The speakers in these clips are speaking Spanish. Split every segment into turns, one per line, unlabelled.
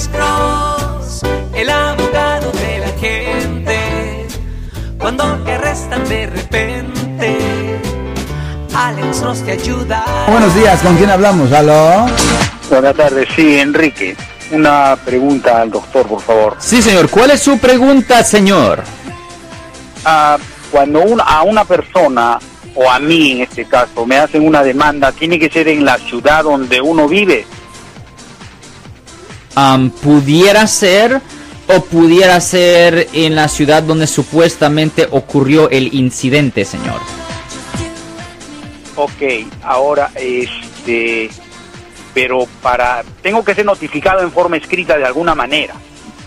Alex Cross, el abogado de la gente. Cuando te arrestan de repente, Alex Cross te ayuda.
Buenos días, ¿con quién hablamos? ¿Aló?
Buenas tardes, sí, Enrique. Una pregunta al doctor, por favor.
Sí, señor. ¿Cuál es su pregunta, señor?
Ah, cuando un- a una persona, o a mí en este caso, me hacen una demanda, ¿tiene que ser en la ciudad donde uno vive?
Am, ¿Pudiera ser o pudiera ser en la ciudad donde supuestamente ocurrió el incidente, señor?
Ok, ahora, este... Pero para... Tengo que ser notificado en forma escrita de alguna manera.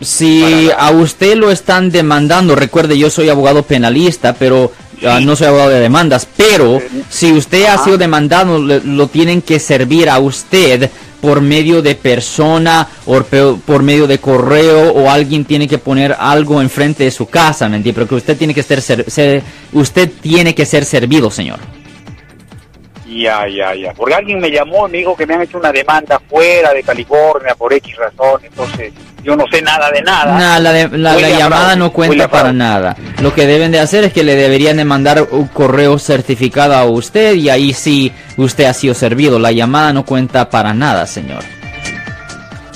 Si
Para-
a usted lo están demandando, recuerde, yo soy abogado penalista, pero ah, no soy abogado de demandas, pero
Eh,
si usted ha sido demandado, lo tienen que servir a usted por medio de persona o por medio de correo o alguien tiene que poner algo enfrente de su casa, ¿me? Pero que usted tiene que ser- ser- usted tiene que ser servido, señor.
Ya, ya, ya. Porque alguien me llamó y me dijo que me han hecho una demanda fuera de California por X razón. Entonces, yo no sé nada de nada.
Nah, la, de- la- la llamada
fraude,
no cuenta para nada. Lo que deben de hacer es que le deberían de mandar un correo certificado a usted y ahí sí usted ha sido servido. La llamada no cuenta para nada, señor.